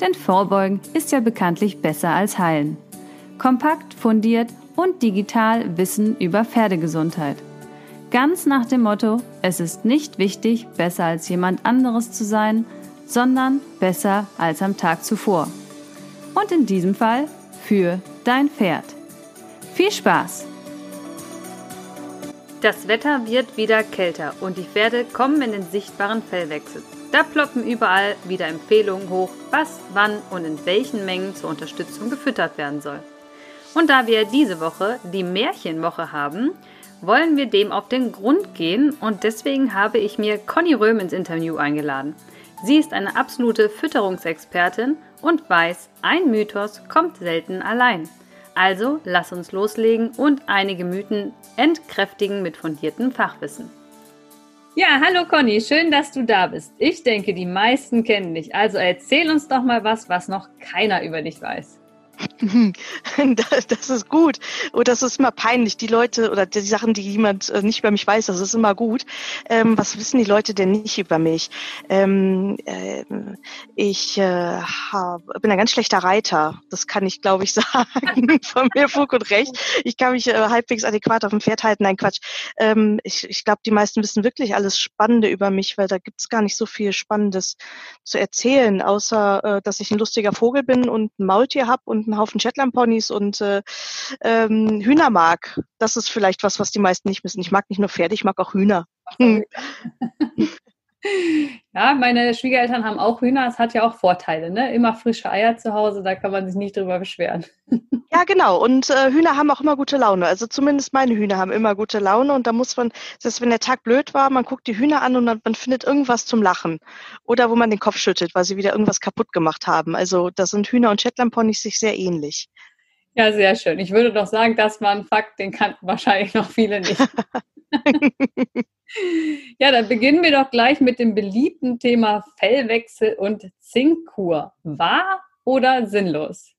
Denn Vorbeugen ist ja bekanntlich besser als Heilen. Kompakt, fundiert und digital Wissen über Pferdegesundheit. Ganz nach dem Motto, es ist nicht wichtig, besser als jemand anderes zu sein, sondern besser als am Tag zuvor. Und in diesem Fall für dein Pferd. Viel Spaß! Das Wetter wird wieder kälter und die Pferde kommen in den sichtbaren Fellwechsel. Da ploppen überall wieder Empfehlungen hoch, was, wann und in welchen Mengen zur Unterstützung gefüttert werden soll. Und da wir diese Woche die Märchenwoche haben, wollen wir dem auf den Grund gehen und deswegen habe ich mir Conny Röhm ins Interview eingeladen. Sie ist eine absolute Fütterungsexpertin und weiß, ein Mythos kommt selten allein. Also lass uns loslegen und einige Mythen entkräftigen mit fundiertem Fachwissen. Ja, hallo Conny, schön, dass du da bist. Ich denke, die meisten kennen dich. Also erzähl uns doch mal was, was noch keiner über dich weiß. Das ist gut. Und das ist immer peinlich. Die Leute oder die Sachen, die jemand äh, nicht über mich weiß, das ist immer gut. Ähm, was wissen die Leute denn nicht über mich? Ähm, äh, ich äh, hab, bin ein ganz schlechter Reiter. Das kann ich, glaube ich, sagen. Von mir Fug und Recht. Ich kann mich äh, halbwegs adäquat auf dem Pferd halten. Nein, Quatsch. Ähm, ich ich glaube, die meisten wissen wirklich alles Spannende über mich, weil da gibt's gar nicht so viel Spannendes zu erzählen, außer äh, dass ich ein lustiger Vogel bin und ein Maultier habe und einen Haufen Shetland-Ponys und äh, ähm, Hühner mag. Das ist vielleicht was, was die meisten nicht wissen. Ich mag nicht nur Pferde, ich mag auch Hühner. Ja, meine Schwiegereltern haben auch Hühner. Es hat ja auch Vorteile, ne? Immer frische Eier zu Hause, da kann man sich nicht drüber beschweren. Ja, genau. Und äh, Hühner haben auch immer gute Laune. Also zumindest meine Hühner haben immer gute Laune. Und da muss man, das ist, wenn der Tag blöd war, man guckt die Hühner an und man, man findet irgendwas zum Lachen. Oder wo man den Kopf schüttelt, weil sie wieder irgendwas kaputt gemacht haben. Also da sind Hühner und Shetland-Ponys sich sehr ähnlich. Ja, sehr schön. Ich würde doch sagen, das war ein Fakt, den kannten wahrscheinlich noch viele nicht. ja, dann beginnen wir doch gleich mit dem beliebten Thema Fellwechsel und Zinkkur. Wahr oder sinnlos?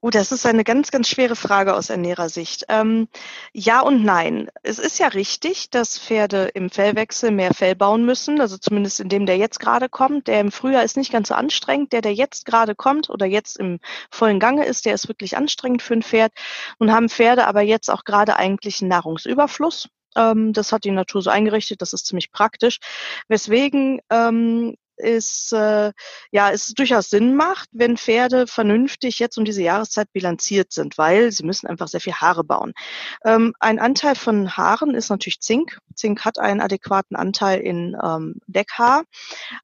Oh, das ist eine ganz, ganz schwere Frage aus Ernährersicht. Ähm, ja und nein. Es ist ja richtig, dass Pferde im Fellwechsel mehr Fell bauen müssen, also zumindest in dem, der jetzt gerade kommt. Der im Frühjahr ist nicht ganz so anstrengend. Der, der jetzt gerade kommt oder jetzt im vollen Gange ist, der ist wirklich anstrengend für ein Pferd. Nun haben Pferde aber jetzt auch gerade eigentlich einen Nahrungsüberfluss ähm, das hat die Natur so eingerichtet, das ist ziemlich praktisch. Weswegen ähm, ist, äh, ja, es durchaus Sinn macht, wenn Pferde vernünftig jetzt um diese Jahreszeit bilanziert sind, weil sie müssen einfach sehr viel Haare bauen. Ähm, ein Anteil von Haaren ist natürlich Zink. Zink hat einen adäquaten Anteil in ähm, Deckhaar.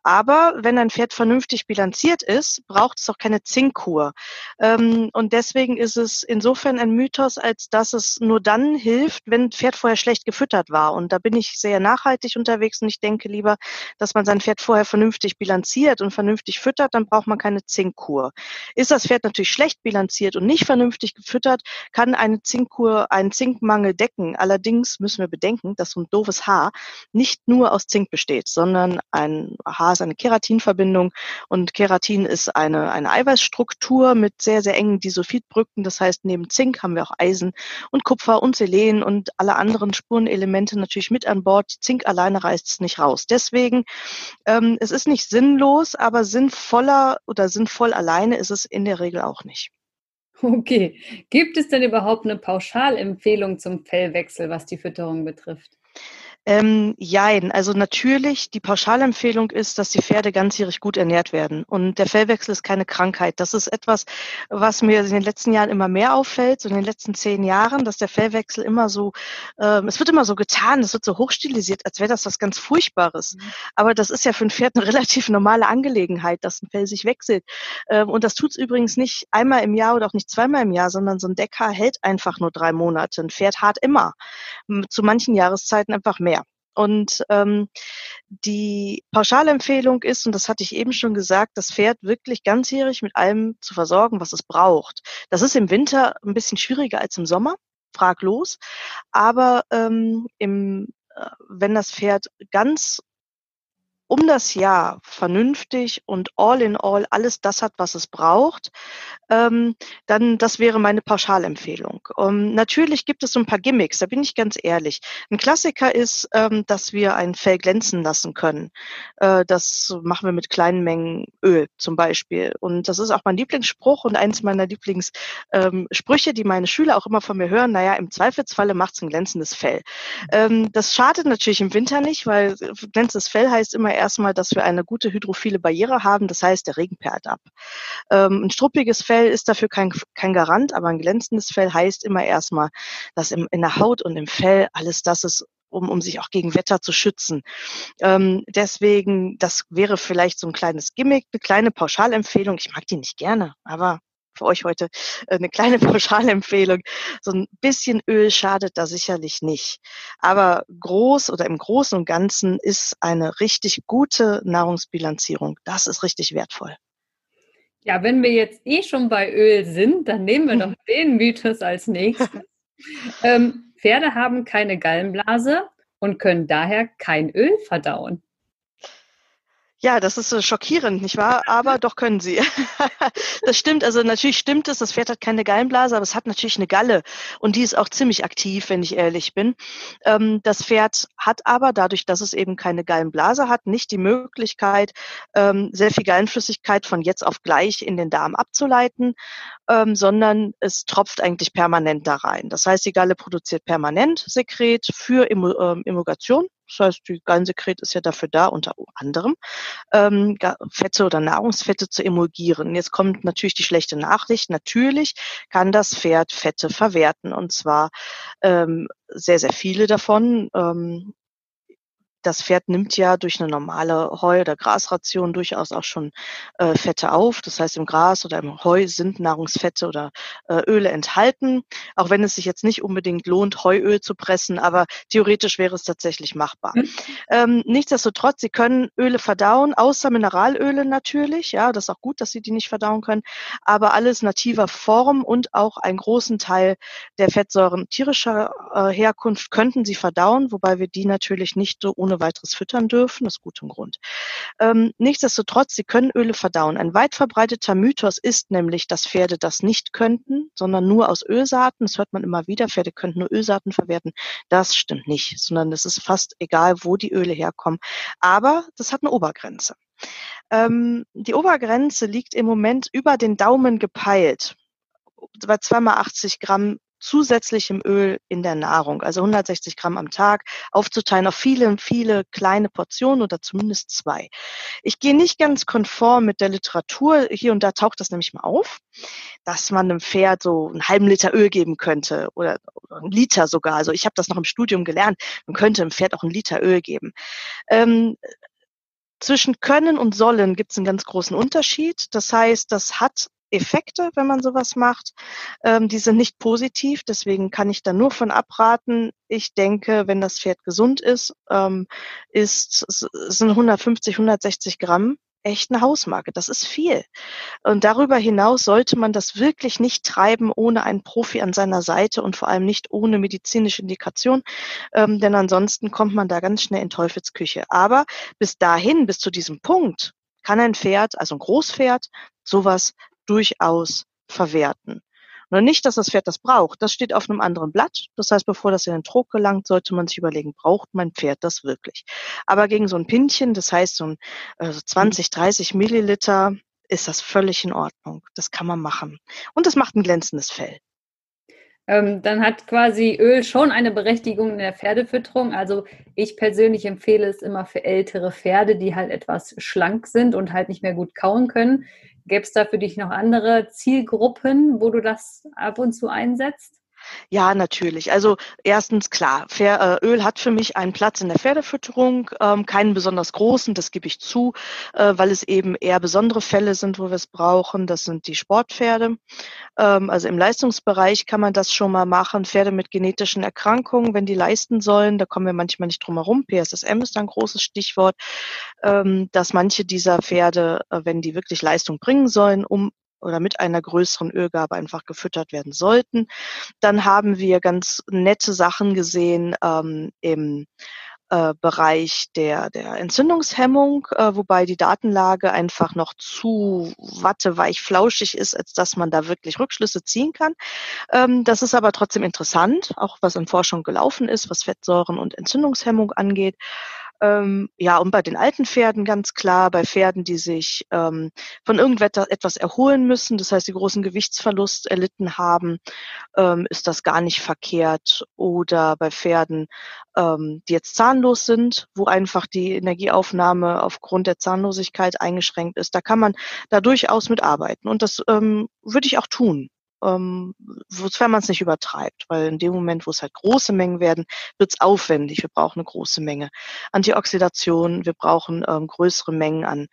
Aber wenn ein Pferd vernünftig bilanziert ist, braucht es auch keine Zinkkur. Ähm, und deswegen ist es insofern ein Mythos, als dass es nur dann hilft, wenn ein Pferd vorher schlecht gefüttert war. Und da bin ich sehr nachhaltig unterwegs und ich denke lieber, dass man sein Pferd vorher vernünftig vernünftig bilanziert und vernünftig füttert, dann braucht man keine Zinkkur. Ist das Pferd natürlich schlecht bilanziert und nicht vernünftig gefüttert, kann eine Zinkkur einen Zinkmangel decken. Allerdings müssen wir bedenken, dass so ein doofes Haar nicht nur aus Zink besteht, sondern ein Haar ist eine Keratinverbindung und Keratin ist eine, eine Eiweißstruktur mit sehr, sehr engen Disulfidbrücken. Das heißt, neben Zink haben wir auch Eisen und Kupfer und Selen und alle anderen Spurenelemente natürlich mit an Bord. Zink alleine reißt es nicht raus. Deswegen, ähm, es ist nicht sinnlos, aber sinnvoller oder sinnvoll alleine ist es in der Regel auch nicht. Okay. Gibt es denn überhaupt eine Pauschalempfehlung zum Fellwechsel, was die Fütterung betrifft? Ähm, jein, also natürlich, die Pauschalempfehlung ist, dass die Pferde ganzjährig gut ernährt werden. Und der Fellwechsel ist keine Krankheit. Das ist etwas, was mir in den letzten Jahren immer mehr auffällt, so in den letzten zehn Jahren, dass der Fellwechsel immer so, ähm, es wird immer so getan, es wird so hochstilisiert, als wäre das was ganz Furchtbares. Mhm. Aber das ist ja für ein Pferd eine relativ normale Angelegenheit, dass ein Fell sich wechselt. Ähm, und das tut es übrigens nicht einmal im Jahr oder auch nicht zweimal im Jahr, sondern so ein Deckhaar hält einfach nur drei Monate. Ein Pferd hart immer. Zu manchen Jahreszeiten einfach mehr. Und ähm, die Pauschalempfehlung ist, und das hatte ich eben schon gesagt, das Pferd wirklich ganzjährig mit allem zu versorgen, was es braucht. Das ist im Winter ein bisschen schwieriger als im Sommer, fraglos. Aber ähm, im, äh, wenn das Pferd ganz um das Jahr vernünftig und all in all alles das hat, was es braucht, ähm, dann das wäre meine Pauschalempfehlung. Um, natürlich gibt es so ein paar Gimmicks, da bin ich ganz ehrlich. Ein Klassiker ist, ähm, dass wir ein Fell glänzen lassen können. Äh, das machen wir mit kleinen Mengen Öl zum Beispiel. Und das ist auch mein Lieblingsspruch und eins meiner Lieblingssprüche, ähm, die meine Schüler auch immer von mir hören. Naja, im Zweifelsfalle macht es ein glänzendes Fell. Ähm, das schadet natürlich im Winter nicht, weil glänzendes Fell heißt immer erstmal, dass wir eine gute hydrophile Barriere haben. Das heißt, der Regen perlt ab. Ähm, ein struppiges Fell ist dafür kein, kein Garant, aber ein glänzendes Fell heißt immer erstmal, dass im, in der Haut und im Fell alles das ist, um, um sich auch gegen Wetter zu schützen. Ähm, deswegen, das wäre vielleicht so ein kleines Gimmick, eine kleine Pauschalempfehlung. Ich mag die nicht gerne, aber für euch heute äh, eine kleine Pauschalempfehlung. So ein bisschen Öl schadet da sicherlich nicht. Aber groß oder im Großen und Ganzen ist eine richtig gute Nahrungsbilanzierung. Das ist richtig wertvoll. Ja, wenn wir jetzt eh schon bei Öl sind, dann nehmen wir doch den Mythos als nächstes. ähm, Pferde haben keine Gallenblase und können daher kein Öl verdauen. Ja, das ist so schockierend, nicht wahr? Aber doch können sie. das stimmt. Also natürlich stimmt es, das Pferd hat keine Gallenblase, aber es hat natürlich eine Galle und die ist auch ziemlich aktiv, wenn ich ehrlich bin. Ähm, das Pferd hat aber dadurch, dass es eben keine Gallenblase hat, nicht die Möglichkeit, ähm, sehr viel Gallenflüssigkeit von jetzt auf gleich in den Darm abzuleiten, ähm, sondern es tropft eigentlich permanent da rein. Das heißt, die Galle produziert permanent Sekret für Emulgation das heißt, die Gallensekret ist ja dafür da, unter anderem ähm, Fette oder Nahrungsfette zu emulgieren. Jetzt kommt natürlich die schlechte Nachricht. Natürlich kann das Pferd Fette verwerten und zwar ähm, sehr, sehr viele davon. Ähm, das Pferd nimmt ja durch eine normale Heu- oder Grasration durchaus auch schon äh, Fette auf. Das heißt, im Gras oder im Heu sind Nahrungsfette oder äh, Öle enthalten, auch wenn es sich jetzt nicht unbedingt lohnt, Heuöl zu pressen, aber theoretisch wäre es tatsächlich machbar. Mhm. Ähm, nichtsdestotrotz, Sie können Öle verdauen, außer Mineralöle natürlich. Ja, das ist auch gut, dass Sie die nicht verdauen können, aber alles nativer Form und auch einen großen Teil der Fettsäuren tierischer äh, Herkunft könnten Sie verdauen, wobei wir die natürlich nicht so ohne weiteres füttern dürfen, aus gutem Grund. Ähm, nichtsdestotrotz, sie können Öle verdauen. Ein weit verbreiteter Mythos ist nämlich, dass Pferde das nicht könnten, sondern nur aus Ölsaaten. Das hört man immer wieder, Pferde könnten nur Ölsaaten verwerten. Das stimmt nicht, sondern es ist fast egal, wo die Öle herkommen. Aber das hat eine Obergrenze. Ähm, die Obergrenze liegt im Moment über den Daumen gepeilt bei zweimal 80 Gramm zusätzlichem Öl in der Nahrung, also 160 Gramm am Tag, aufzuteilen auf viele, viele kleine Portionen oder zumindest zwei. Ich gehe nicht ganz konform mit der Literatur. Hier und da taucht das nämlich mal auf, dass man einem Pferd so einen halben Liter Öl geben könnte oder, einen Liter sogar. Also ich habe das noch im Studium gelernt. Man könnte einem Pferd auch einen Liter Öl geben. Ähm, zwischen können und sollen gibt es einen ganz großen Unterschied. Das heißt, das hat Effekte, wenn man sowas macht. Ähm, die sind nicht positiv, deswegen kann ich da nur von abraten. Ich denke, wenn das Pferd gesund ist, ähm, ist sind 150, 160 Gramm echt eine Hausmarke. Das ist viel. Und darüber hinaus sollte man das wirklich nicht treiben ohne einen Profi an seiner Seite und vor allem nicht ohne medizinische Indikation, ähm, denn ansonsten kommt man da ganz schnell in Teufelsküche. Aber bis dahin, bis zu diesem Punkt, kann ein Pferd, also ein Großpferd, sowas durchaus verwerten. Und nicht, dass das Pferd das braucht. Das steht auf einem anderen Blatt. Das heißt, bevor das in den Trog gelangt, sollte man sich überlegen, braucht mein Pferd das wirklich? Aber gegen so ein Pinchen, das heißt so ein äh, 20, 30 Milliliter, ist das völlig in Ordnung. Das kann man machen. Und das macht ein glänzendes Fell. Ähm, dann hat quasi Öl schon eine Berechtigung in der Pferdefütterung. Also ich persönlich empfehle es immer für ältere Pferde, die halt etwas schlank sind und halt nicht mehr gut kauen können. Gäbe es da für dich noch andere Zielgruppen, wo du das ab und zu einsetzt? Ja, natürlich. Also erstens klar, äh, Öl hat für mich einen Platz in der Pferdefütterung, ähm, keinen besonders großen, das gebe ich zu, äh, weil es eben eher besondere Fälle sind, wo wir es brauchen. Das sind die Sportpferde. Ähm, also im Leistungsbereich kann man das schon mal machen. Pferde mit genetischen Erkrankungen, wenn die leisten sollen, da kommen wir manchmal nicht drum herum. PSSM ist ein großes Stichwort, ähm, dass manche dieser Pferde, äh, wenn die wirklich Leistung bringen sollen, um oder mit einer größeren Ölgabe einfach gefüttert werden sollten. Dann haben wir ganz nette Sachen gesehen ähm, im äh, Bereich der, der Entzündungshemmung, äh, wobei die Datenlage einfach noch zu watteweich flauschig ist, als dass man da wirklich Rückschlüsse ziehen kann. Ähm, das ist aber trotzdem interessant, auch was in Forschung gelaufen ist, was Fettsäuren und Entzündungshemmung angeht. Ähm, ja, und bei den alten Pferden ganz klar, bei Pferden, die sich ähm, von irgendetwas erholen müssen, das heißt, die großen Gewichtsverlust erlitten haben, ähm, ist das gar nicht verkehrt. Oder bei Pferden, ähm, die jetzt zahnlos sind, wo einfach die Energieaufnahme aufgrund der Zahnlosigkeit eingeschränkt ist, da kann man da durchaus mitarbeiten. Und das ähm, würde ich auch tun ähm, sofern man es nicht übertreibt, weil in dem Moment, wo es halt große Mengen werden, wird es aufwendig. Wir brauchen eine große Menge Antioxidation, wir brauchen ähm, größere Mengen an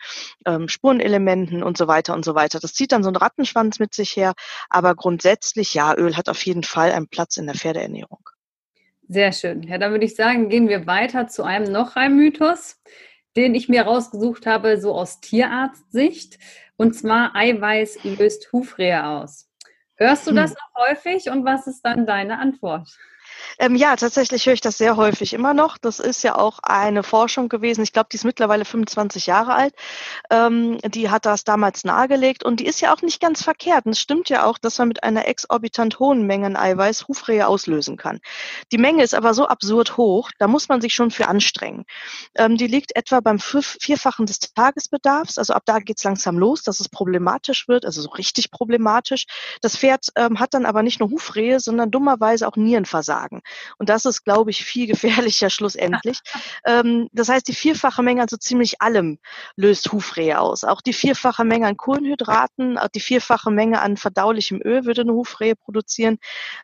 ähm, Spurenelementen und so weiter und so weiter. Das zieht dann so einen Rattenschwanz mit sich her, aber grundsätzlich, ja, Öl hat auf jeden Fall einen Platz in der Pferdeernährung. Sehr schön. Ja, dann würde ich sagen, gehen wir weiter zu einem noch einem Mythos, den ich mir rausgesucht habe, so aus Tierarztsicht. Und zwar Eiweiß löst Hufrehe aus. Hörst du das hm. noch häufig und was ist dann deine Antwort? Ähm, ja, tatsächlich höre ich das sehr häufig immer noch. Das ist ja auch eine Forschung gewesen. Ich glaube, die ist mittlerweile 25 Jahre alt. Ähm, die hat das damals nahegelegt und die ist ja auch nicht ganz verkehrt. Und es stimmt ja auch, dass man mit einer exorbitant hohen Menge an Eiweiß Hufrehe auslösen kann. Die Menge ist aber so absurd hoch, da muss man sich schon für anstrengen. Ähm, die liegt etwa beim Vierfachen des Tagesbedarfs. Also ab da geht's langsam los, dass es problematisch wird, also so richtig problematisch. Das Pferd ähm, hat dann aber nicht nur Hufrehe, sondern dummerweise auch Nierenversagen tragen. Und das ist, glaube ich, viel gefährlicher schlussendlich. ähm, das heißt, die vierfache Menge an so ziemlich allem löst Hufrehe aus. Auch die vierfache Menge an Kohlenhydraten, auch die vierfache Menge an verdaulichem Öl würde eine Hufrehe produzieren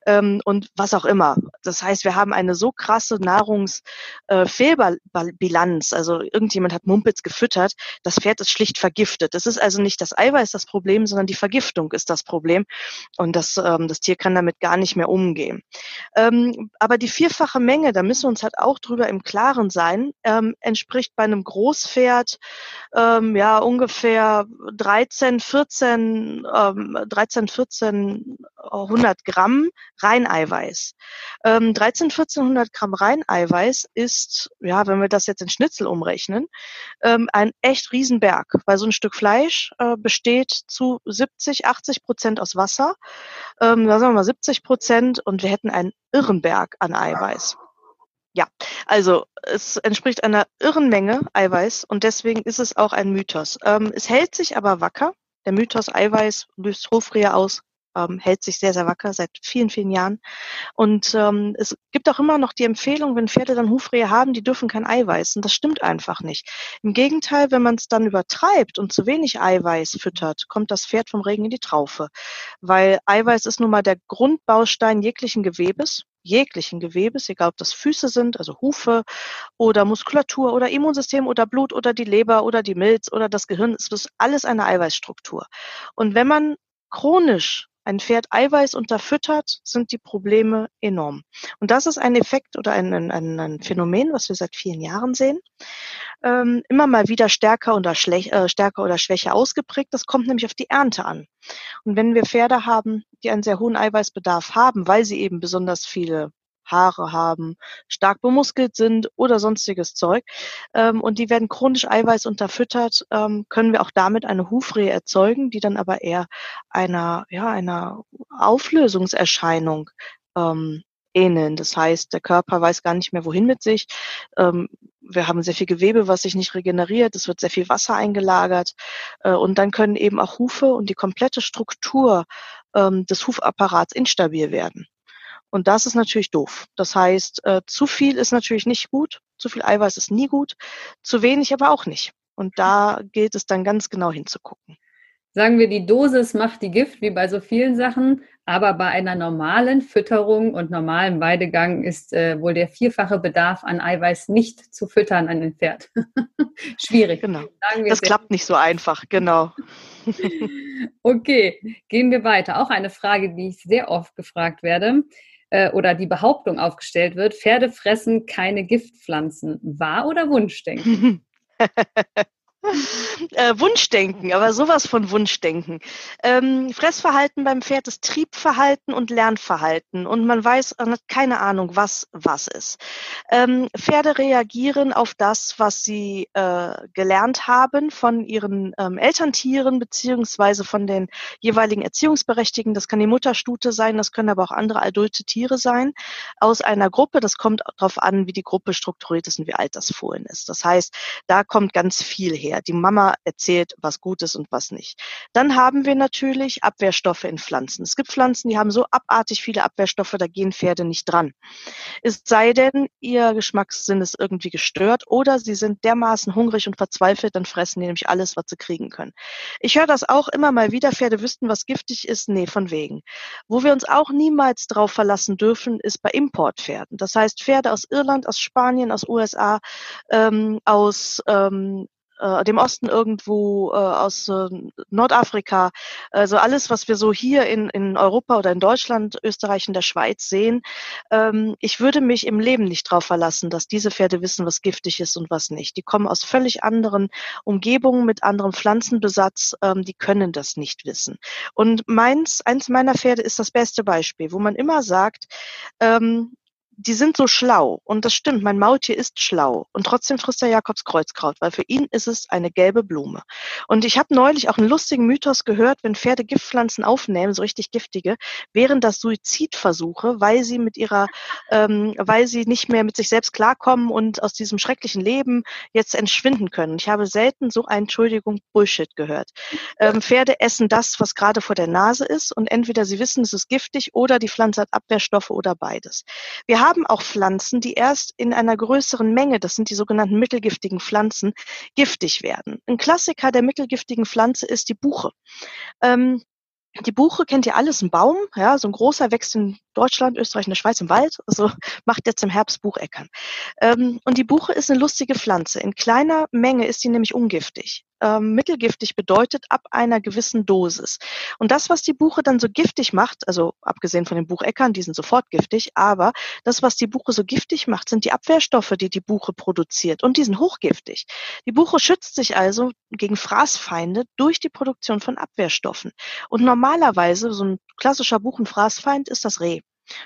ähm, und was auch immer. Das heißt, wir haben eine so krasse Nahrungsfehlbilanz. Äh, also irgendjemand hat Mumpitz gefüttert, das Pferd ist schlicht vergiftet. Das ist also nicht das Eiweiß das Problem, sondern die Vergiftung ist das Problem. Und das, ähm, das Tier kann damit gar nicht mehr umgehen. Ähm, aber die vierfache Menge, da müssen wir uns halt auch drüber im Klaren sein, ähm, entspricht bei einem Großpferd ähm, ja ungefähr 13, 14, ähm, 13, 14, 100 Gramm Reineiweiß. Ähm, 13, 1400 Gramm Reineiweiß ist, ja, wenn wir das jetzt in Schnitzel umrechnen, ähm, ein echt Riesenberg, weil so ein Stück Fleisch äh, besteht zu 70, 80 Prozent aus Wasser, ähm, sagen wir mal 70 Prozent und wir hätten einen irren Berg an Eiweiß. Ja, also es entspricht einer irren Menge Eiweiß und deswegen ist es auch ein Mythos. Ähm, es hält sich aber wacker. Der Mythos Eiweiß löst Hofrehe aus, ähm, hält sich sehr, sehr wacker seit vielen, vielen Jahren. Und ähm, es gibt auch immer noch die Empfehlung, wenn Pferde dann Hufrehe haben, die dürfen kein Eiweiß. Und das stimmt einfach nicht. Im Gegenteil, wenn man es dann übertreibt und zu wenig Eiweiß füttert, kommt das Pferd vom Regen in die Traufe. Weil Eiweiß ist nun mal der Grundbaustein jeglichen Gewebes jeglichen Gewebes, egal ob das Füße sind, also Hufe oder Muskulatur oder Immunsystem oder Blut oder die Leber oder die Milz oder das Gehirn, es ist alles eine Eiweißstruktur. Und wenn man chronisch ein Pferd Eiweiß unterfüttert, sind die Probleme enorm. Und das ist ein Effekt oder ein, ein, ein Phänomen, was wir seit vielen Jahren sehen. Ähm, immer mal wieder stärker oder, äh, stärker oder schwächer ausgeprägt. Das kommt nämlich auf die Ernte an. Und wenn wir Pferde haben, die einen sehr hohen Eiweißbedarf haben, weil sie eben besonders viele Haare haben, stark bemuskelt sind oder sonstiges Zeug. Ähm, und die werden chronisch Eiweiß unterfüttert, ähm, können wir auch damit eine Hufrehe erzeugen, die dann aber eher einer, ja, einer Auflösungserscheinung ähm, ähneln. Das heißt, der Körper weiß gar nicht mehr, wohin mit sich. Ähm, wir haben sehr viel Gewebe, was sich nicht regeneriert. Es wird sehr viel Wasser eingelagert. Äh, und dann können eben auch Hufe und die komplette Struktur ähm, des Hufapparats instabil werden. Und das ist natürlich doof. Das heißt, äh, zu viel ist natürlich nicht gut, zu viel Eiweiß ist nie gut, zu wenig aber auch nicht. Und da gilt es dann ganz genau hinzugucken. sagen wir, die Dosis macht die Gift, wie bei so vielen Sachen. Aber bei einer normalen Fütterung und normalem Weidegang ist äh, wohl der vierfache Bedarf an Eiweiß nicht zu füttern an den Pferd. Schwierig. Genau. das klappt nicht so einfach, genau. okay, gehen wir weiter. Auch eine Frage, die ich sehr oft gefragt werde äh, oder die Behauptung aufgestellt wird, Pferde fressen keine Giftpflanzen. Wahr oder Wunschdenken? Äh, Wunschdenken, aber sowas von Wunschdenken. Ähm, Fressverhalten beim Pferd ist Triebverhalten und Lernverhalten und man weiß, man hat keine Ahnung, was was ist. Ähm, Pferde reagieren auf das, was sie äh, gelernt haben von ihren ähm, Elterntieren beziehungsweise von den jeweiligen Erziehungsberechtigten. Das kann die Mutterstute sein, das können aber auch andere adulte Tiere sein aus einer Gruppe. Das kommt darauf an, wie die Gruppe strukturiert ist und wie alt das Fohlen ist. Das heißt, da kommt ganz viel her her. Die Mama erzählt, was gut ist und was nicht. Dann haben wir natürlich Abwehrstoffe in Pflanzen. Es gibt Pflanzen, die haben so abartig viele Abwehrstoffe, da gehen Pferde nicht dran. Es sei denn, ihr Geschmackssinn ist irgendwie gestört oder sie sind dermaßen hungrig und verzweifelt, dann fressen die nämlich alles, was sie kriegen können. Ich höre das auch immer mal wieder, Pferde wüssten, was giftig ist. Nee, von wegen. Wo wir uns auch niemals drauf verlassen dürfen, ist bei Importpferden. Das heißt, Pferde aus Irland, aus Spanien, aus USA, ähm, aus ähm, äh, dem Osten irgendwo, äh, aus äh, Nordafrika. Also alles, was wir so hier in, in Europa oder in Deutschland, Österreich und der Schweiz sehen. Ähm, ich würde mich im Leben nicht darauf verlassen, dass diese Pferde wissen, was giftig ist und was nicht. Die kommen aus völlig anderen Umgebungen mit anderem Pflanzenbesatz. Ähm, die können das nicht wissen. Und meins, eins meiner Pferde ist das beste Beispiel, wo man immer sagt, ähm, die sind so schlau. Und das stimmt, mein Maultier ist schlau. Und trotzdem frisst er Jakobs Kreuzkraut, weil für ihn ist es eine gelbe Blume. Und ich habe neulich auch einen lustigen Mythos gehört, wenn Pferde Giftpflanzen aufnehmen, so richtig giftige, wären das Suizidversuche, weil sie mit ihrer, ähm, weil sie nicht mehr mit sich selbst klarkommen und aus diesem schrecklichen Leben jetzt entschwinden können. Ich habe selten so ein, Entschuldigung, Bullshit gehört. Ähm, Pferde essen das, was gerade vor der Nase ist und entweder sie wissen, es ist giftig oder die Pflanze hat Abwehrstoffe oder beides. Wir haben auch Pflanzen, die erst in einer größeren Menge, das sind die sogenannten mittelgiftigen Pflanzen, giftig werden. Ein Klassiker der mittelgiftigen Pflanze ist die Buche. Ähm, die Buche kennt ihr alles, ein Baum, ja, so ein großer wächst in Deutschland, Österreich und der Schweiz im Wald, also macht jetzt im Herbst Bucheckern. Ähm, und die Buche ist eine lustige Pflanze. In kleiner Menge ist sie nämlich ungiftig ähm, mittelgiftig bedeutet ab einer gewissen Dosis. Und das, was die Buche dann so giftig macht, also abgesehen von den Bucheckern, die sind sofort giftig, aber das, was die Buche so giftig macht, sind die Abwehrstoffe, die die Buche produziert und die sind hochgiftig. Die Buche schützt sich also gegen Fraßfeinde durch die Produktion von Abwehrstoffen. Und normalerweise, so ein klassischer Buchenfraßfeind ist das Reh.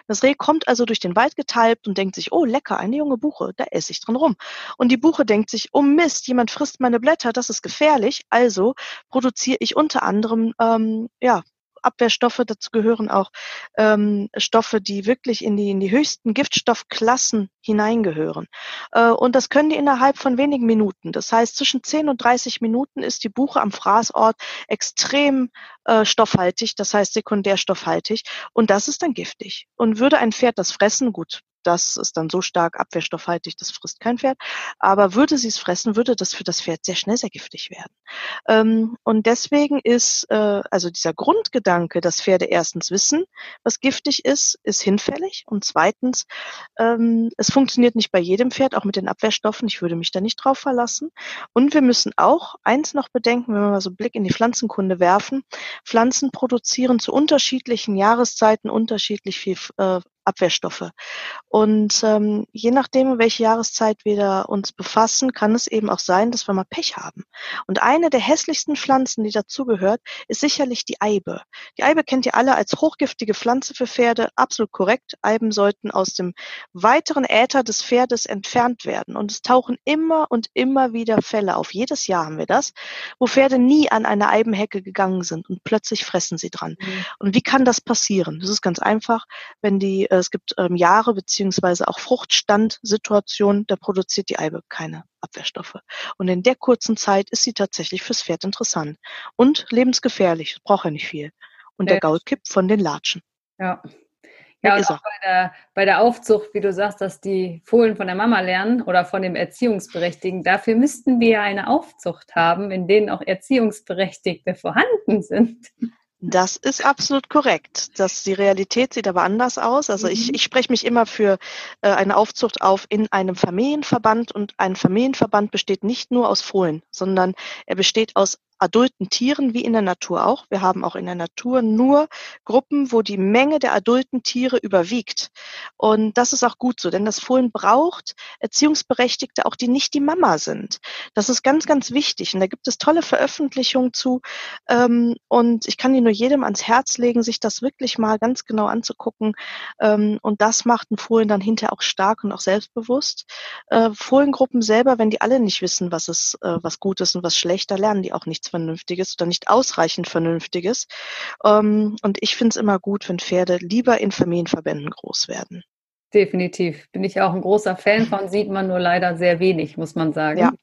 Das Reh kommt also durch den Wald getalbt und denkt sich, oh lecker, eine junge Buche, da esse ich dran rum. Und die Buche denkt sich, oh Mist, jemand frisst meine Blätter, das ist gefährlich, also produziere ich unter anderem ähm, ja, Abwehrstoffe. Dazu gehören auch ähm, Stoffe, die wirklich in die, in die höchsten Giftstoffklassen hineingehören. Äh, und das können die innerhalb von wenigen Minuten. Das heißt, zwischen 10 und 30 Minuten ist die Buche am Fraßort extrem äh, stoffhaltig, das heißt sekundärstoffhaltig. Und das ist dann giftig. Und würde ein Pferd das fressen, gut, das ist dann so stark abwehrstoffhaltig, das frisst kein Pferd. Aber würde sie es fressen, würde das für das Pferd sehr schnell sehr giftig werden. Ähm, und deswegen ist äh, also dieser Grundgedanke, dass Pferde erstens wissen, was giftig ist, ist hinfällig. Und zweitens, ähm, es funktioniert nicht bei jedem Pferd, auch mit den Abwehrstoffen. Ich würde mich da nicht drauf verlassen. Und wir müssen auch eins noch bedenken, wenn wir mal so einen Blick in die Pflanzenkunde werfen. Pflanzen produzieren zu unterschiedlichen Jahreszeiten unterschiedlich viel äh, Abwehrstoffe. Und ähm, je nachdem, welche Jahreszeit wir da uns befassen, kann es eben auch sein, dass wir mal Pech haben. Und eine der hässlichsten Pflanzen, die dazugehört, ist sicherlich die Eibe. Die Eibe kennt ihr alle als hochgiftige Pflanze für Pferde. Absolut korrekt. Eiben sollten aus dem weiteren Äther des Pferdes entfernt werden. Und es tauchen immer und immer wieder Fälle auf. Jedes Jahr haben wir das, wo Pferde nie an eine Eibenhecke gegangen sind und plötzlich fressen sie dran. Mhm. Und wie kann das passieren? Das ist ganz einfach, wenn die äh, es gibt ähm, Jahre beziehungsweise auch Fruchtstandsituationen, da produziert die Eibe keine Abwehrstoffe. Und in der kurzen Zeit ist sie tatsächlich fürs Pferd interessant und lebensgefährlich. Braucht ja nicht viel. Und der Gaul kippt von den Latschen. Ja. Ja, und auch bei der, bei der Aufzucht, wie du sagst, dass die Fohlen von der Mama lernen oder von dem Erziehungsberechtigten, dafür müssten wir ja eine Aufzucht haben, in denen auch Erziehungsberechtigte vorhanden sind. Das ist absolut korrekt. Das, die Realität sieht aber anders aus. Also mhm. ich, ich spreche mich immer für äh, eine Aufzucht auf in einem Familienverband und ein Familienverband besteht nicht nur aus Fohlen, sondern er besteht aus adulten Tieren wie in der Natur auch. Wir haben auch in der Natur nur Gruppen, wo die Menge der adulten Tiere überwiegt. Und das ist auch gut so, denn das Fohlen braucht Erziehungsberechtigte, auch die nicht die Mama sind. Das ist ganz, ganz wichtig. Und da gibt es tolle Veröffentlichungen zu. Ähm, und ich kann die nur jedem ans Herz legen, sich das wirklich mal ganz genau anzugucken. Ähm, und das macht ein Fohlen dann hinterher auch stark und auch selbstbewusst. Äh, Fohlengruppen selber, wenn die alle nicht wissen, was ist, äh, was gut ist und was schlecht, da lernen die auch nichts Vernünftiges oder nicht ausreichend Vernünftiges. Ähm, und ich finde es immer gut, wenn Pferde lieber in Familienverbänden groß werden. Definitiv. Bin ich auch ein großer Fan von, sieht man nur leider sehr wenig, muss man sagen. Ja.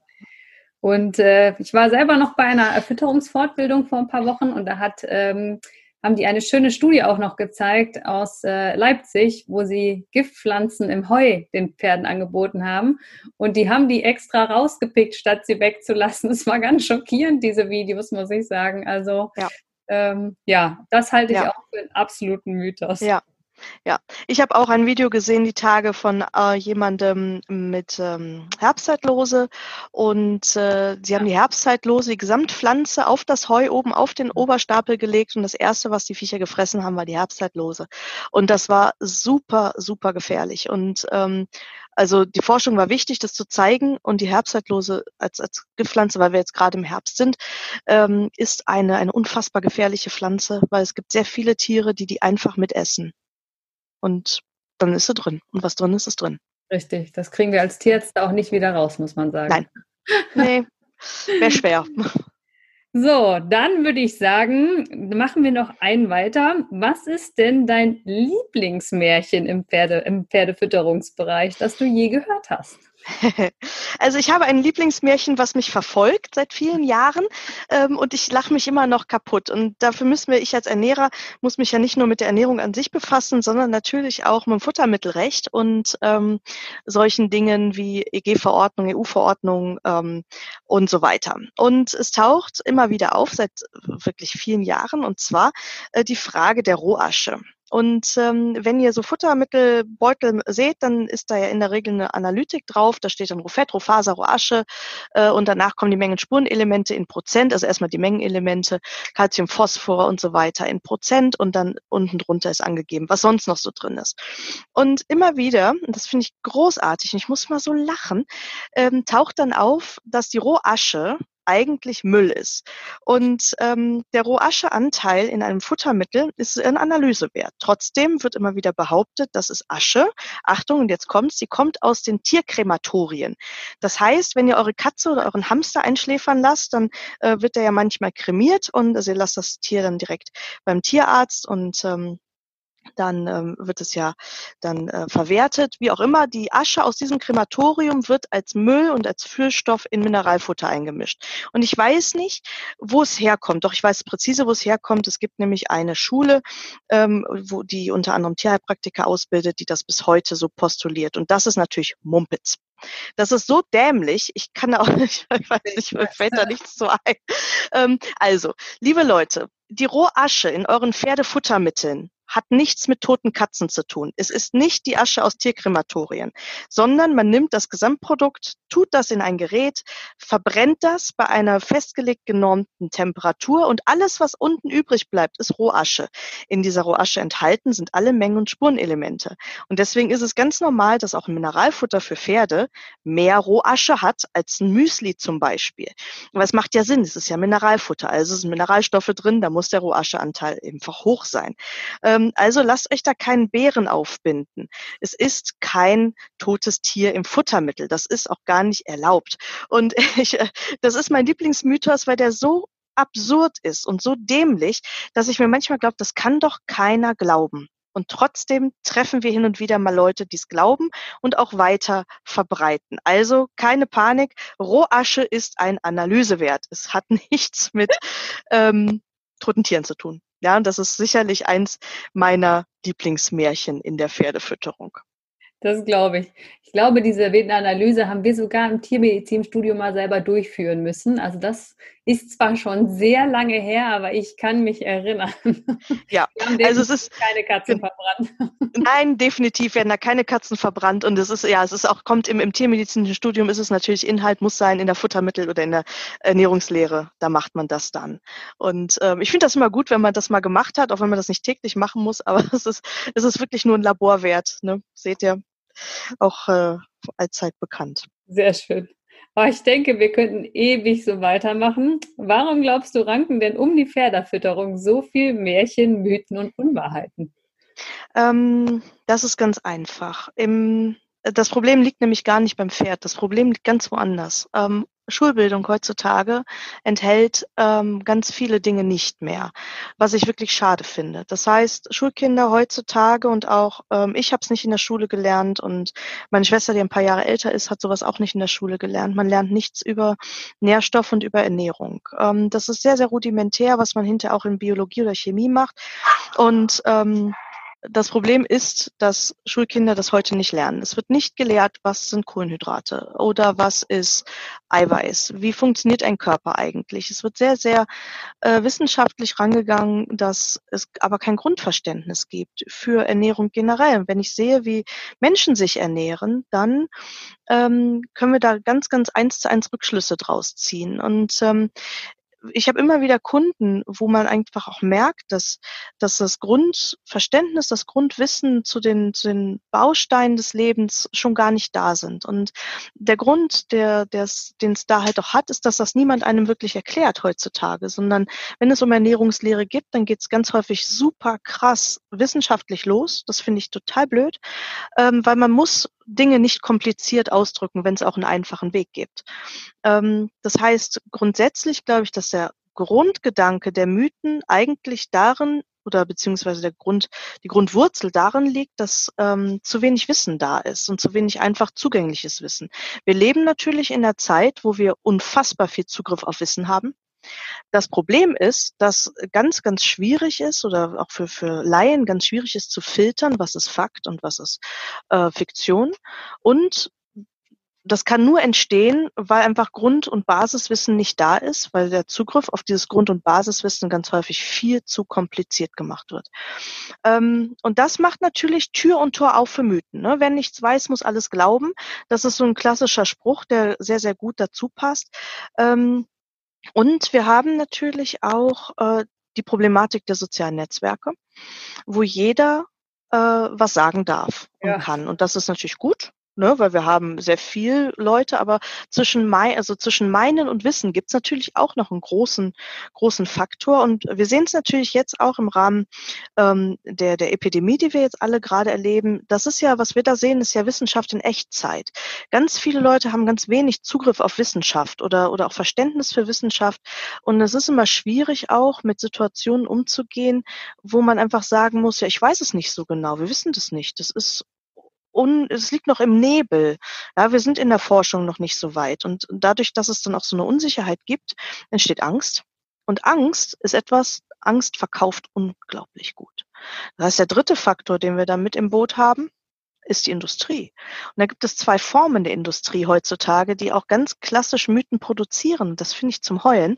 Und äh, ich war selber noch bei einer Erfütterungsfortbildung vor ein paar Wochen und da hat ähm, haben die eine schöne Studie auch noch gezeigt aus äh, Leipzig, wo sie Giftpflanzen im Heu den Pferden angeboten haben. Und die haben die extra rausgepickt, statt sie wegzulassen. Es war ganz schockierend, diese Videos, muss ich sagen. Also ja, ähm, ja das halte ich ja. auch für einen absoluten Mythos. Ja, ja, ich habe auch ein Video gesehen die Tage von äh, jemandem mit ähm, Herbstzeitlose und äh, sie haben die Herbstzeitlose, die Gesamtpflanze auf das Heu oben auf den Oberstapel gelegt und das erste, was die Viecher gefressen haben, war die Herbstzeitlose. Und das war super, super gefährlich. Und ähm, also die Forschung war wichtig, das zu zeigen und die Herbstzeitlose als, als Giftpflanze, weil wir jetzt gerade im Herbst sind, ähm, ist eine, eine unfassbar gefährliche Pflanze, weil es gibt sehr viele Tiere, die die einfach mitessen und dann ist sie drin. Und was drin ist, ist drin. Richtig. Das kriegen wir als Tierärzte auch nicht wieder raus, muss man sagen. Nein. Nee, wäre schwer. So, dann würde ich sagen, machen wir noch einen weiter. Was ist denn dein Lieblingsmärchen im, Pferde, im Pferdefütterungsbereich, das du je gehört hast? Also ich habe ein Lieblingsmärchen, was mich verfolgt seit vielen Jahren ähm, und ich lache mich immer noch kaputt. Und dafür müssen wir, ich als Ernährer, muss mich ja nicht nur mit der Ernährung an sich befassen, sondern natürlich auch mit dem Futtermittelrecht und ähm, solchen Dingen wie EG-Verordnung, EU-Verordnung ähm, und so weiter. Und es taucht immer wieder auf seit wirklich vielen Jahren und zwar äh, die Frage der Rohasche. Und ähm, wenn ihr so Futtermittelbeutel seht, dann ist da ja in der Regel eine Analytik drauf. Da steht dann Rohfett, Rohfaser, Rohasche äh, und danach kommen die Mengen Spurenelemente in Prozent, also erstmal die Mengenelemente, Calcium, Phosphor und so weiter in Prozent und dann unten drunter ist angegeben, was sonst noch so drin ist. Und immer wieder, und das finde ich großartig, und ich muss mal so lachen, ähm, taucht dann auf, dass die Rohasche eigentlich Müll ist. Und ähm, der Rohasche-Anteil in einem Futtermittel ist ein Analysewert. Trotzdem wird immer wieder behauptet, das ist Asche. Achtung, und jetzt kommt's, sie kommt aus den Tierkrematorien. Das heißt, wenn ihr eure Katze oder euren Hamster einschläfern lasst, dann äh, wird der ja manchmal kremiert und also ihr lasst das Tier dann direkt beim Tierarzt und ähm, dann ähm, wird es ja dann äh, verwertet. Wie auch immer, die Asche aus diesem Krematorium wird als Müll und als Füllstoff in Mineralfutter eingemischt. Und ich weiß nicht, wo es herkommt. Doch ich weiß präzise, wo es herkommt. Es gibt nämlich eine Schule, ähm, wo die unter anderem Tierheilpraktiker ausbildet, die das bis heute so postuliert. Und das ist natürlich Mumpitz. Das ist so dämlich. Ich kann auch nicht, ich weiß nicht, mir fällt da nichts zu ein. Ähm, also, liebe Leute, die Rohasche in euren Pferdefuttermitteln hat nichts mit toten Katzen zu tun. Es ist nicht die Asche aus Tierkrematorien, sondern man nimmt das Gesamtprodukt, tut das in ein Gerät, verbrennt das bei einer festgelegt genormten Temperatur und alles, was unten übrig bleibt, ist Rohasche. In dieser Rohasche enthalten sind alle Mengen- und Spurenelemente. Und deswegen ist es ganz normal, dass auch ein Mineralfutter für Pferde mehr Rohasche hat als ein Müsli zum Beispiel. Aber es macht ja Sinn, es ist ja Mineralfutter, also sind Mineralstoffe drin, da muss der Rohascheanteil einfach hoch sein. Ähm, also lasst euch da keinen Bären aufbinden. Es ist kein totes Tier im Futtermittel. Das ist auch gar nicht erlaubt. Und ich, äh, das ist mein Lieblingsmythos, weil der so absurd ist und so dämlich, dass ich mir manchmal glaube, das kann doch keiner glauben. Und trotzdem treffen wir hin und wieder mal Leute, die es glauben und auch weiter verbreiten. Also keine Panik. Rohasche ist ein Analysewert. Es hat nichts mit ähm, toten Tieren zu tun. Ja, und das ist sicherlich eins meiner Lieblingsmärchen in der Pferdefütterung. Das glaube ich. Ich glaube, diese Analyse haben wir sogar im Tiermedizinstudium mal selber durchführen müssen. Also das ist zwar schon sehr lange her, aber ich kann mich erinnern. Ja, also es ist keine Katzen verbrannt. Nein, definitiv werden da keine Katzen verbrannt und es ist ja, es ist auch kommt im, im tiermedizinischen Studium ist es natürlich Inhalt muss sein in der Futtermittel oder in der Ernährungslehre. Da macht man das dann. Und ähm, ich finde das immer gut, wenn man das mal gemacht hat, auch wenn man das nicht täglich machen muss. Aber es ist es ist wirklich nur ein Laborwert. Ne? Seht ihr? Auch äh, allzeit bekannt. Sehr schön. Aber ich denke, wir könnten ewig so weitermachen. Warum glaubst du, ranken denn um die Pferderfütterung so viel Märchen, Mythen und Unwahrheiten? Ähm, das ist ganz einfach. Im, das Problem liegt nämlich gar nicht beim Pferd. Das Problem liegt ganz woanders. Ähm, Schulbildung heutzutage enthält ähm, ganz viele Dinge nicht mehr, was ich wirklich schade finde. Das heißt, Schulkinder heutzutage und auch ähm, ich habe es nicht in der Schule gelernt und meine Schwester, die ein paar Jahre älter ist, hat sowas auch nicht in der Schule gelernt. Man lernt nichts über Nährstoff und über Ernährung. Ähm, das ist sehr, sehr rudimentär, was man hinterher auch in Biologie oder Chemie macht. Und ähm, das Problem ist, dass Schulkinder das heute nicht lernen. Es wird nicht gelehrt, was sind Kohlenhydrate oder was ist Eiweiß. Wie funktioniert ein Körper eigentlich? Es wird sehr, sehr äh, wissenschaftlich rangegangen, dass es aber kein Grundverständnis gibt für Ernährung generell. Wenn ich sehe, wie Menschen sich ernähren, dann ähm, können wir da ganz, ganz eins zu eins Rückschlüsse draus ziehen. Und ähm, ich habe immer wieder Kunden, wo man einfach auch merkt, dass, dass das Grundverständnis, das Grundwissen zu den, zu den Bausteinen des Lebens schon gar nicht da sind. Und der Grund, der, den es da halt auch hat, ist, dass das niemand einem wirklich erklärt heutzutage, sondern wenn es um Ernährungslehre geht, dann geht es ganz häufig super krass wissenschaftlich los. Das finde ich total blöd, ähm, weil man muss Dinge nicht kompliziert ausdrücken, wenn es auch einen einfachen Weg gibt. Ähm, das heißt, grundsätzlich glaube ich, dass der Grundgedanke der Mythen eigentlich darin oder beziehungsweise der Grund, die Grundwurzel darin liegt, dass ähm, zu wenig Wissen da ist und zu wenig einfach zugängliches Wissen. Wir leben natürlich in einer Zeit, wo wir unfassbar viel Zugriff auf Wissen haben. Das Problem ist, dass ganz, ganz schwierig ist oder auch für, für Laien ganz schwierig ist zu filtern, was ist Fakt und was ist äh, Fiktion. Und das kann nur entstehen, weil einfach Grund- und Basiswissen nicht da ist, weil der Zugriff auf dieses Grund- und Basiswissen ganz häufig viel zu kompliziert gemacht wird. Ähm, und das macht natürlich Tür und Tor auf für Mythen. Ne? Wer nichts weiß, muss alles glauben. Das ist so ein klassischer Spruch, der sehr, sehr gut dazu passt. Ähm, und wir haben natürlich auch äh, die Problematik der sozialen Netzwerke, wo jeder äh, was sagen darf und ja. kann. Und das ist natürlich gut ne, weil wir haben sehr viel Leute, aber zwischen mein, also zwischen meinen und Wissen gibt es natürlich auch noch einen großen, großen Faktor. Und wir sehen es natürlich jetzt auch im Rahmen ähm, der, der Epidemie, die wir jetzt alle gerade erleben. Das ist ja, was wir da sehen, ist ja Wissenschaft in Echtzeit. Ganz viele Leute haben ganz wenig Zugriff auf Wissenschaft oder, oder auch Verständnis für Wissenschaft. Und es ist immer schwierig auch mit Situationen umzugehen, wo man einfach sagen muss, ja, ich weiß es nicht so genau, wir wissen das nicht. Das ist un, es liegt noch im Nebel. Ja, wir sind in der Forschung noch nicht so weit. Und dadurch, dass es dann auch so eine Unsicherheit gibt, entsteht Angst. Und Angst ist etwas, Angst verkauft unglaublich gut. Das heißt, der dritte Faktor, den wir da mit im Boot haben, ist die Industrie. Und da gibt es zwei Formen der Industrie heutzutage, die auch ganz klassisch Mythen produzieren. Das finde ich zum Heulen.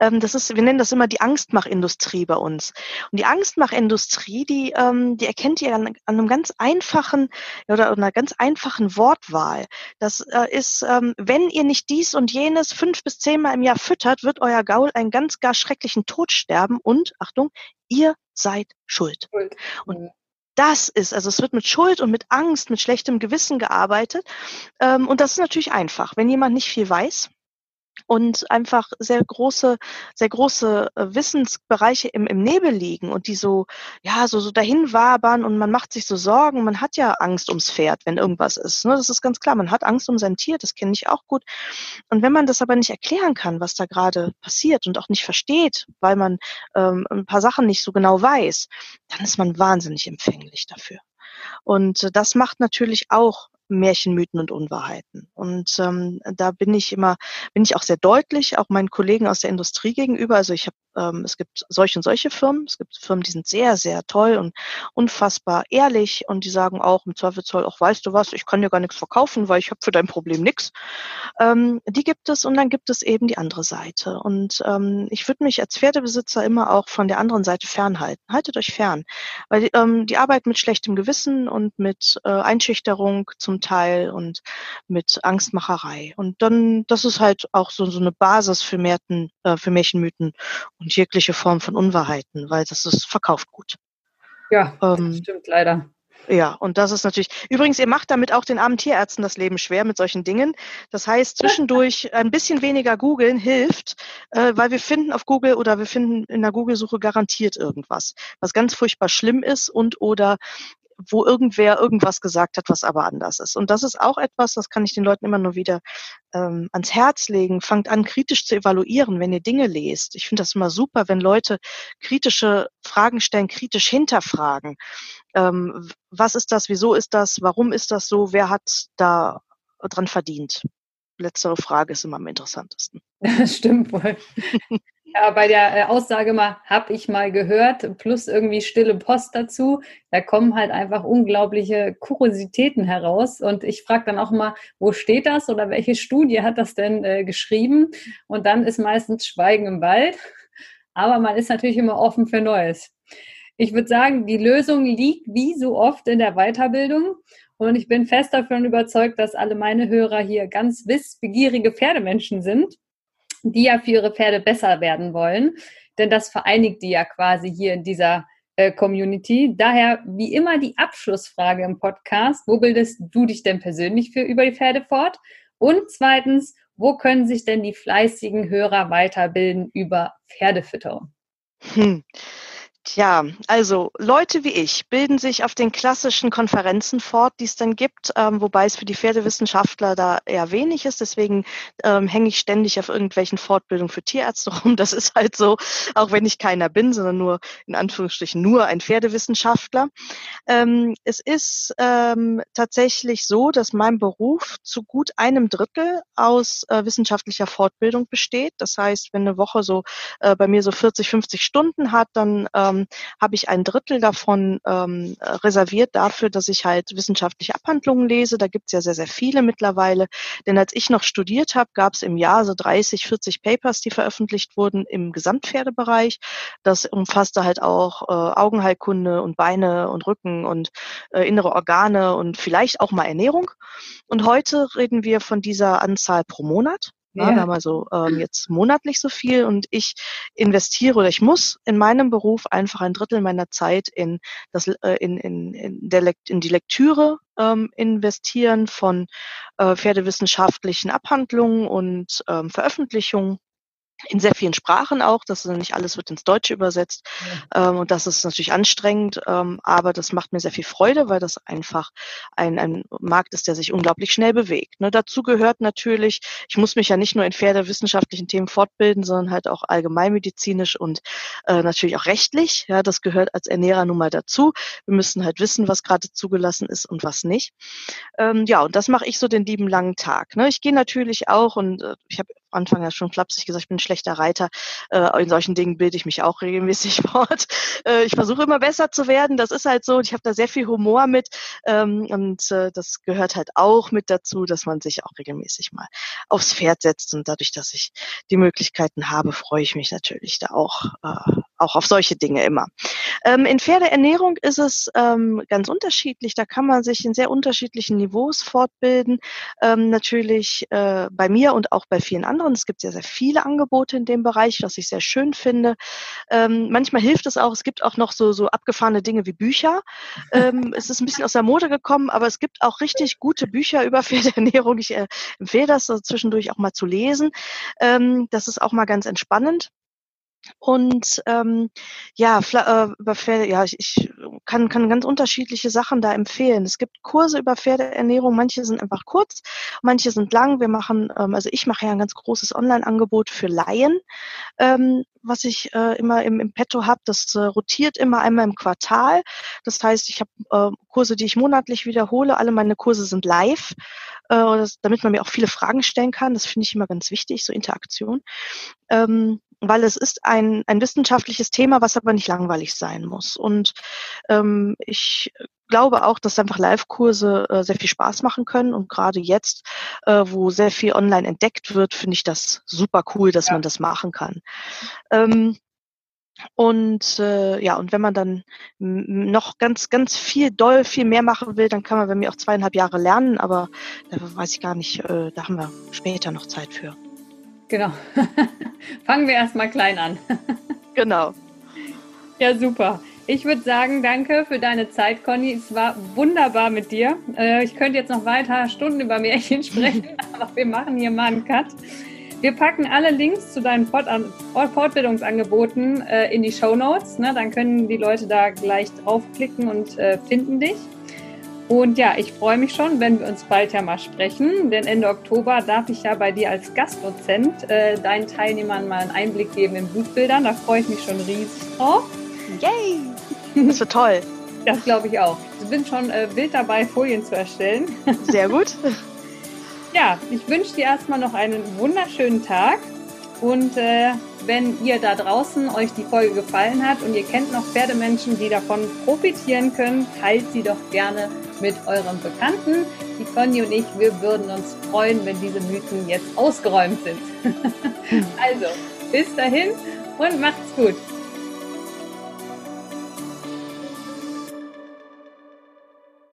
Ähm, das ist, wir nennen das immer die Angstmachindustrie bei uns. Und die Angstmachindustrie, die, ähm, die erkennt ihr an, einem ganz einfachen oder einer ganz einfachen Wortwahl. Das äh, ist, ähm, wenn ihr nicht dies und jenes fünf bis zehnmal im Jahr füttert, wird euer Gaul einen ganz gar schrecklichen Tod sterben und, Achtung, ihr seid schuld. schuld. Und mhm das ist. Also es wird mit Schuld und mit Angst, mit schlechtem Gewissen gearbeitet. Ähm, und das ist natürlich einfach. Wenn jemand nicht viel weiß, und einfach sehr große, sehr große äh, Wissensbereiche im, im Nebel liegen und die so, ja, so, so dahin wabern und man macht sich so Sorgen. Man hat ja Angst ums Pferd, wenn irgendwas ist. Ne? Das ist ganz klar. Man hat Angst um sein Tier, das kenne ich auch gut. Und wenn man das aber nicht erklären kann, was da gerade passiert und auch nicht versteht, weil man ähm, ein paar Sachen nicht so genau weiß, dann ist man wahnsinnig empfänglich dafür. Und äh, das macht natürlich auch Märchen, Mythen und Unwahrheiten. Und ähm, da bin ich immer, bin ich auch sehr deutlich, auch meinen Kollegen aus der Industrie gegenüber. Also ich habe, ähm, es gibt solche und solche Firmen. Es gibt Firmen, die sind sehr, sehr toll und unfassbar ehrlich und die sagen auch im Zweifelsfall auch, weißt du was, ich kann dir gar nichts verkaufen, weil ich habe für dein Problem nichts. Ähm, die gibt es und dann gibt es eben die andere Seite. Und ähm, ich würde mich als Pferdebesitzer immer auch von der anderen Seite fernhalten. Haltet euch fern, weil ähm, die Arbeit mit schlechtem Gewissen und mit äh, Einschüchterung zum zum Teil und mit Angstmacherei. Und dann, das ist halt auch so, so eine Basis für, Märten, äh, für Märchenmythen und jegliche Form von Unwahrheiten, weil das ist verkauft gut. Ja, ähm, stimmt leider. Ja, und das ist natürlich. Übrigens, ihr macht damit auch den armen Tierärzten das Leben schwer mit solchen Dingen. Das heißt, zwischendurch ein bisschen weniger googeln hilft, äh, weil wir finden auf Google oder wir finden in der Google-Suche garantiert irgendwas, was ganz furchtbar schlimm ist und oder wo irgendwer irgendwas gesagt hat, was aber anders ist. Und das ist auch etwas, das kann ich den Leuten immer nur wieder ähm, ans Herz legen. Fangt an, kritisch zu evaluieren, wenn ihr Dinge lest. Ich finde das immer super, wenn Leute kritische Fragen stellen, kritisch hinterfragen. Ähm, was ist das? Wieso ist das? Warum ist das so? Wer hat da dran verdient? Letztere Frage ist immer am interessantesten. Das stimmt wohl. Ja, bei der äh, Aussage mal, hab ich mal gehört, plus irgendwie stille Post dazu, da kommen halt einfach unglaubliche Kuriositäten heraus. Und ich frage dann auch mal, wo steht das oder welche Studie hat das denn äh, geschrieben? Und dann ist meistens Schweigen im Wald. Aber man ist natürlich immer offen für Neues. Ich würde sagen, die Lösung liegt wie so oft in der Weiterbildung. Und ich bin fest davon überzeugt, dass alle meine Hörer hier ganz wissbegierige Pferdemenschen sind die ja für ihre Pferde besser werden wollen. Denn das vereinigt die ja quasi hier in dieser äh, Community. Daher wie immer die Abschlussfrage im Podcast. Wo bildest du dich denn persönlich für über die Pferde fort? Und zweitens, wo können sich denn die fleißigen Hörer weiterbilden über Pferdefütterung? Hm. Tja, also Leute wie ich bilden sich auf den klassischen Konferenzen fort, die es dann gibt, ähm, wobei es für die Pferdewissenschaftler da eher wenig ist. Deswegen ähm, hänge ich ständig auf irgendwelchen Fortbildungen für Tierärzte rum. Das ist halt so, auch wenn ich keiner bin, sondern nur in Anführungsstrichen nur ein Pferdewissenschaftler. Ähm, es ist ähm, tatsächlich so, dass mein Beruf zu gut einem Drittel aus äh, wissenschaftlicher Fortbildung besteht. Das heißt, wenn eine Woche so äh, bei mir so 40, 50 Stunden hat, dann ähm, habe ich ein Drittel davon ähm, reserviert dafür, dass ich halt wissenschaftliche Abhandlungen lese. Da gibt es ja sehr, sehr viele mittlerweile. Denn als ich noch studiert habe, gab es im Jahr so 30, 40 Papers, die veröffentlicht wurden im Gesamtpferdebereich. Das umfasste halt auch äh, Augenheilkunde und Beine und Rücken und äh, innere Organe und vielleicht auch mal Ernährung. Und heute reden wir von dieser Anzahl pro Monat. Ja. Wir haben also ähm, jetzt monatlich so viel und ich investiere oder ich muss in meinem Beruf einfach ein Drittel meiner Zeit in, das, äh, in, in, in, der Lekt in die Lektüre ähm, investieren von äh, pferdewissenschaftlichen Abhandlungen und ähm, Veröffentlichungen in sehr vielen Sprachen auch. Das ist nicht alles wird ins Deutsche übersetzt. Ja. Ähm, und das ist natürlich anstrengend, ähm, aber das macht mir sehr viel Freude, weil das einfach ein, ein Markt ist, der sich unglaublich schnell bewegt. Ne, dazu gehört natürlich, ich muss mich ja nicht nur in pferdewissenschaftlichen Themen fortbilden, sondern halt auch allgemeinmedizinisch und äh, natürlich auch rechtlich. Ja, das gehört als Ernährer nun mal dazu. Wir müssen halt wissen, was gerade zugelassen ist und was nicht. Ähm, ja, und das mache ich so den lieben langen Tag. Ne? Ich gehe natürlich auch und äh, ich habe Anfang ja schon flapsig gesagt, ich bin ein schlechter Reiter. Äh, in solchen Dingen bilde ich mich auch regelmäßig fort. Äh, ich versuche immer besser zu werden. Das ist halt so. Ich habe da sehr viel Humor mit. Ähm, und äh, das gehört halt auch mit dazu, dass man sich auch regelmäßig mal aufs Pferd setzt. Und dadurch, dass ich die Möglichkeiten habe, freue ich mich natürlich da auch, äh, auch auf solche Dinge immer. Ähm, in Pferdeernährung ist es ähm, ganz unterschiedlich. Da kann man sich in sehr unterschiedlichen Niveaus fortbilden. Ähm, natürlich äh, bei mir und auch bei vielen anderen. Es gibt sehr, sehr viele Angebote in dem Bereich, was ich sehr schön finde. Ähm, manchmal hilft es auch. Es gibt auch noch so, so abgefahrene Dinge wie Bücher. Ähm, es ist ein bisschen aus der Mode gekommen, aber es gibt auch richtig gute Bücher über Pferdeernährung. Ich äh, empfehle das so zwischendurch auch mal zu lesen. Ähm, das ist auch mal ganz entspannend. Und ähm, ja, äh, über Pferde, ja, ich, ich kann, kann ganz unterschiedliche Sachen da empfehlen. Es gibt Kurse über Pferdeernährung, manche sind einfach kurz, manche sind lang. Wir machen, ähm, also ich mache ja ein ganz großes Online-Angebot für Laien, ähm, was ich äh, immer im, im Petto habe. Das äh, rotiert immer einmal im Quartal. Das heißt, ich habe äh, Kurse, die ich monatlich wiederhole. Alle meine Kurse sind live, äh, damit man mir auch viele Fragen stellen kann. Das finde ich immer ganz wichtig, so Interaktion. Ähm, weil es ist ein, ein wissenschaftliches Thema, was aber nicht langweilig sein muss. Und ähm, ich glaube auch, dass einfach Live-Kurse äh, sehr viel Spaß machen können. Und gerade jetzt, äh, wo sehr viel online entdeckt wird, finde ich das super cool, dass ja. man das machen kann. Ähm, und äh, ja, und wenn man dann noch ganz, ganz viel doll, viel mehr machen will, dann kann man bei mir auch zweieinhalb Jahre lernen, aber da weiß ich gar nicht, äh, da haben wir später noch Zeit für. Genau. Fangen wir erstmal klein an. genau. Ja, super. Ich würde sagen, danke für deine Zeit, Conny. Es war wunderbar mit dir. Äh, ich könnte jetzt noch weiter Stunden über Märchen sprechen, aber wir machen hier mal einen Cut. Wir packen alle Links zu deinen Fortbildungsangeboten äh, in die Show Notes. Ne? Dann können die Leute da gleich draufklicken und äh, finden dich. Und ja, ich freue mich schon, wenn wir uns bald ja mal sprechen, denn Ende Oktober darf ich ja bei dir als Gastdozent äh, deinen Teilnehmern mal einen Einblick geben in Blutbildern. Da freue ich mich schon riesig drauf. Yay! Das wird toll. Das glaube ich auch. Ich bin schon äh, wild dabei, Folien zu erstellen. Sehr gut. ja, ich wünsche dir erstmal noch einen wunderschönen Tag und äh, wenn ihr da draußen euch die Folge gefallen hat und ihr kennt noch Pferdemenschen, die davon profitieren können, teilt sie doch gerne mit euren Bekannten. Die Conny und ich, wir würden uns freuen, wenn diese Mythen jetzt ausgeräumt sind. also, bis dahin und macht's gut.